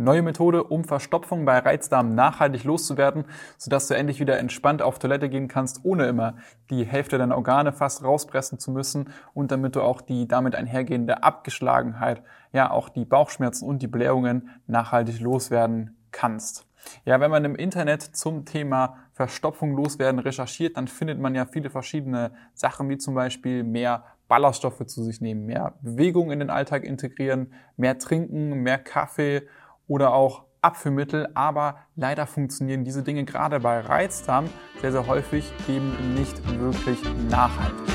Neue Methode, um Verstopfung bei Reizdarm nachhaltig loszuwerden, sodass du endlich wieder entspannt auf Toilette gehen kannst, ohne immer die Hälfte deiner Organe fast rauspressen zu müssen und damit du auch die damit einhergehende Abgeschlagenheit, ja auch die Bauchschmerzen und die Blähungen nachhaltig loswerden kannst. Ja, wenn man im Internet zum Thema Verstopfung loswerden recherchiert, dann findet man ja viele verschiedene Sachen, wie zum Beispiel mehr Ballaststoffe zu sich nehmen, mehr Bewegung in den Alltag integrieren, mehr trinken, mehr Kaffee oder auch Abführmittel, aber leider funktionieren diese Dinge gerade bei Reizdarm sehr, sehr häufig eben nicht wirklich nachhaltig.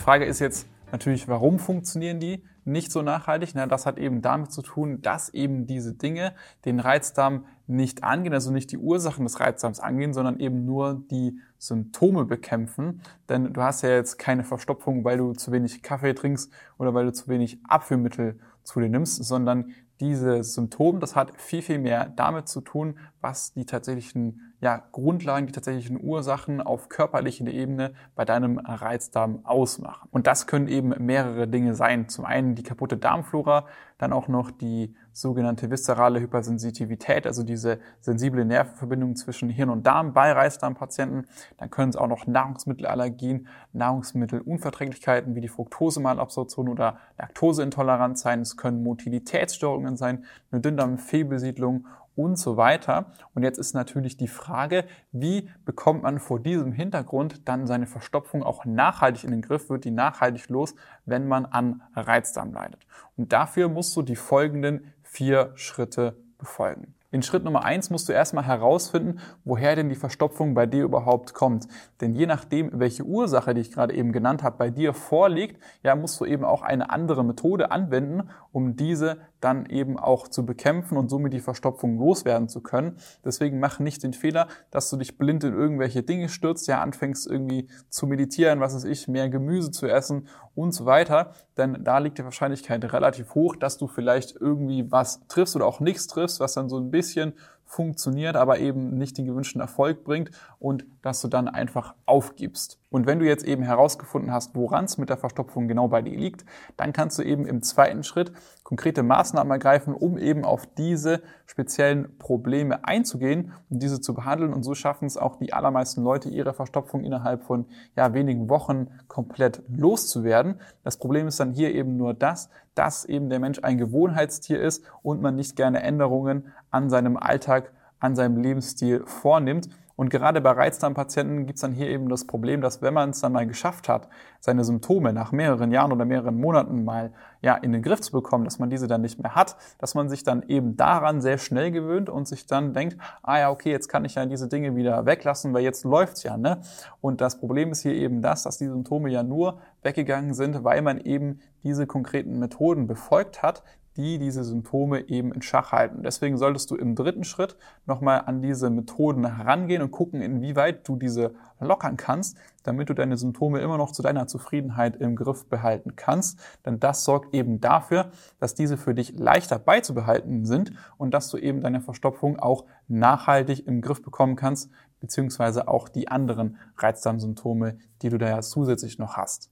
Die Frage ist jetzt natürlich, warum funktionieren die nicht so nachhaltig? Na, das hat eben damit zu tun, dass eben diese Dinge den Reizdarm nicht angehen, also nicht die Ursachen des Reizdarms angehen, sondern eben nur die Symptome bekämpfen. Denn du hast ja jetzt keine Verstopfung, weil du zu wenig Kaffee trinkst oder weil du zu wenig Abführmittel zu dir nimmst, sondern dieses Symptom, das hat viel, viel mehr damit zu tun, was die tatsächlichen ja, Grundlagen, die tatsächlichen Ursachen auf körperlicher Ebene bei deinem Reizdarm ausmachen. Und das können eben mehrere Dinge sein. Zum einen die kaputte Darmflora, dann auch noch die sogenannte viszerale Hypersensitivität, also diese sensible Nervenverbindung zwischen Hirn und Darm bei Reizdarmpatienten. Dann können es auch noch Nahrungsmittelallergien, Nahrungsmittelunverträglichkeiten wie die Fructosemalabsorption oder Laktoseintoleranz sein. Es können Motilitätsstörungen sein, eine Dünndarmfehlbesiedlung und so weiter. Und jetzt ist natürlich die Frage, wie bekommt man vor diesem Hintergrund dann seine Verstopfung auch nachhaltig in den Griff, wird die nachhaltig los, wenn man an Reizdarm leidet. Und dafür musst du die folgenden vier Schritte befolgen. In Schritt Nummer eins musst du erstmal herausfinden, woher denn die Verstopfung bei dir überhaupt kommt. Denn je nachdem, welche Ursache, die ich gerade eben genannt habe, bei dir vorliegt, ja, musst du eben auch eine andere Methode anwenden, um diese dann eben auch zu bekämpfen und somit die Verstopfung loswerden zu können. Deswegen mach nicht den Fehler, dass du dich blind in irgendwelche Dinge stürzt, ja, anfängst irgendwie zu meditieren, was ist ich, mehr Gemüse zu essen und so weiter. Denn da liegt die Wahrscheinlichkeit relativ hoch, dass du vielleicht irgendwie was triffst oder auch nichts triffst, was dann so ein bisschen funktioniert, aber eben nicht den gewünschten Erfolg bringt und dass du dann einfach aufgibst. Und wenn du jetzt eben herausgefunden hast, woran es mit der Verstopfung genau bei dir liegt, dann kannst du eben im zweiten Schritt konkrete Maßnahmen ergreifen, um eben auf diese speziellen Probleme einzugehen und diese zu behandeln. Und so schaffen es auch die allermeisten Leute, ihre Verstopfung innerhalb von ja, wenigen Wochen komplett loszuwerden. Das Problem ist dann hier eben nur das, dass eben der Mensch ein Gewohnheitstier ist und man nicht gerne Änderungen an seinem Alltag, an seinem Lebensstil vornimmt. Und gerade bei Reizdarmpatienten gibt es dann hier eben das Problem, dass wenn man es dann mal geschafft hat, seine Symptome nach mehreren Jahren oder mehreren Monaten mal ja, in den Griff zu bekommen, dass man diese dann nicht mehr hat, dass man sich dann eben daran sehr schnell gewöhnt und sich dann denkt, ah ja, okay, jetzt kann ich ja diese Dinge wieder weglassen, weil jetzt läuft's ja. Ne? Und das Problem ist hier eben das, dass die Symptome ja nur weggegangen sind, weil man eben diese konkreten Methoden befolgt hat, die diese Symptome eben in Schach halten. Deswegen solltest du im dritten Schritt nochmal an diese Methoden herangehen und gucken, inwieweit du diese lockern kannst, damit du deine Symptome immer noch zu deiner Zufriedenheit im Griff behalten kannst. Denn das sorgt eben dafür, dass diese für dich leichter beizubehalten sind und dass du eben deine Verstopfung auch nachhaltig im Griff bekommen kannst, beziehungsweise auch die anderen Reizdarmsymptome, die du da ja zusätzlich noch hast.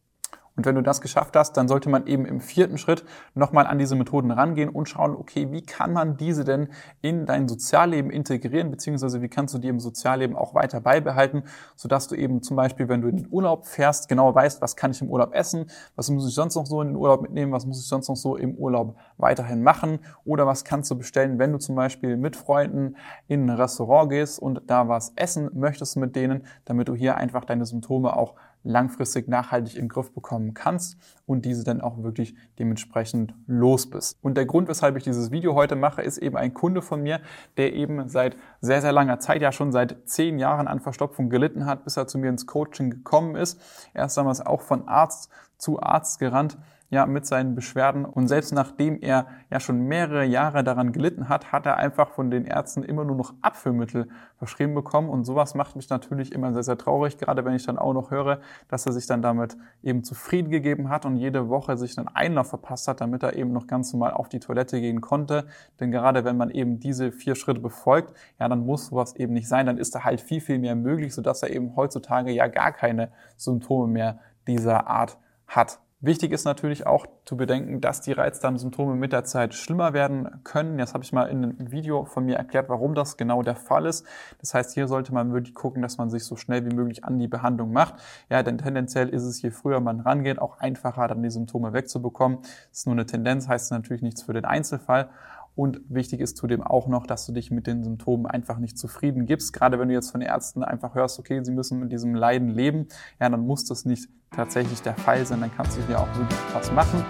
Und wenn du das geschafft hast, dann sollte man eben im vierten Schritt nochmal an diese Methoden rangehen und schauen, okay, wie kann man diese denn in dein Sozialleben integrieren, beziehungsweise wie kannst du die im Sozialleben auch weiter beibehalten, sodass du eben zum Beispiel, wenn du in den Urlaub fährst, genau weißt, was kann ich im Urlaub essen, was muss ich sonst noch so in den Urlaub mitnehmen, was muss ich sonst noch so im Urlaub weiterhin machen oder was kannst du bestellen, wenn du zum Beispiel mit Freunden in ein Restaurant gehst und da was essen möchtest mit denen, damit du hier einfach deine Symptome auch langfristig nachhaltig den Griff bekommen kannst und diese dann auch wirklich dementsprechend los bist. Und der Grund, weshalb ich dieses Video heute mache, ist eben ein Kunde von mir, der eben seit sehr, sehr langer Zeit, ja schon seit zehn Jahren an Verstopfung gelitten hat, bis er zu mir ins Coaching gekommen ist. Er ist damals auch von Arzt zu Arzt gerannt ja, mit seinen Beschwerden. Und selbst nachdem er ja schon mehrere Jahre daran gelitten hat, hat er einfach von den Ärzten immer nur noch Abführmittel verschrieben bekommen. Und sowas macht mich natürlich immer sehr, sehr traurig, gerade wenn ich dann auch noch höre, dass er sich dann damit eben zufrieden gegeben hat und jede Woche sich einen Einlauf verpasst hat, damit er eben noch ganz normal auf die Toilette gehen konnte. Denn gerade wenn man eben diese vier Schritte befolgt, ja, dann muss sowas eben nicht sein. Dann ist da halt viel, viel mehr möglich, sodass er eben heutzutage ja gar keine Symptome mehr dieser Art hat. Wichtig ist natürlich auch zu bedenken, dass die Reizdarmsymptome mit der Zeit schlimmer werden können. Jetzt habe ich mal in einem Video von mir erklärt, warum das genau der Fall ist. Das heißt, hier sollte man wirklich gucken, dass man sich so schnell wie möglich an die Behandlung macht. Ja, denn tendenziell ist es, je früher man rangeht, auch einfacher, dann die Symptome wegzubekommen. Das ist nur eine Tendenz, heißt natürlich nichts für den Einzelfall. Und wichtig ist zudem auch noch, dass du dich mit den Symptomen einfach nicht zufrieden gibst. Gerade wenn du jetzt von Ärzten einfach hörst, okay, sie müssen mit diesem Leiden leben, ja, dann muss das nicht tatsächlich der Fall sein. Dann kannst du dir auch wirklich was machen.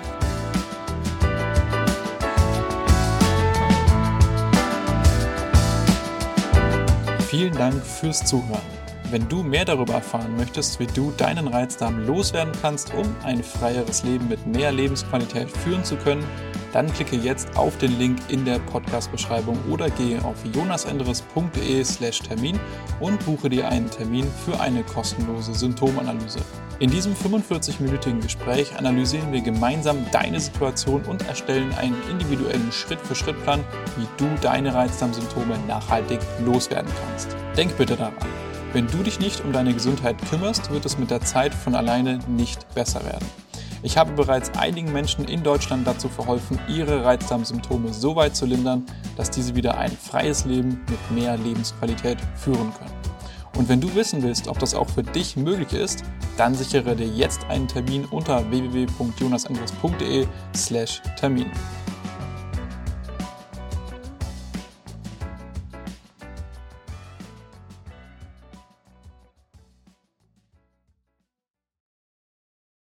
Vielen Dank fürs Zuhören. Wenn du mehr darüber erfahren möchtest, wie du deinen Reizdarm loswerden kannst, um ein freieres Leben mit mehr Lebensqualität führen zu können, dann klicke jetzt auf den Link in der Podcast-Beschreibung oder gehe auf jonasendres.de/slash Termin und buche dir einen Termin für eine kostenlose Symptomanalyse. In diesem 45-minütigen Gespräch analysieren wir gemeinsam deine Situation und erstellen einen individuellen Schritt-für-Schritt-Plan, wie du deine Reizdarmsymptome nachhaltig loswerden kannst. Denk bitte daran. Wenn du dich nicht um deine Gesundheit kümmerst, wird es mit der Zeit von alleine nicht besser werden. Ich habe bereits einigen Menschen in Deutschland dazu verholfen, ihre Reizdarmsymptome so weit zu lindern, dass diese wieder ein freies Leben mit mehr Lebensqualität führen können. Und wenn du wissen willst, ob das auch für dich möglich ist, dann sichere dir jetzt einen Termin unter www.jonasandres.de/termin.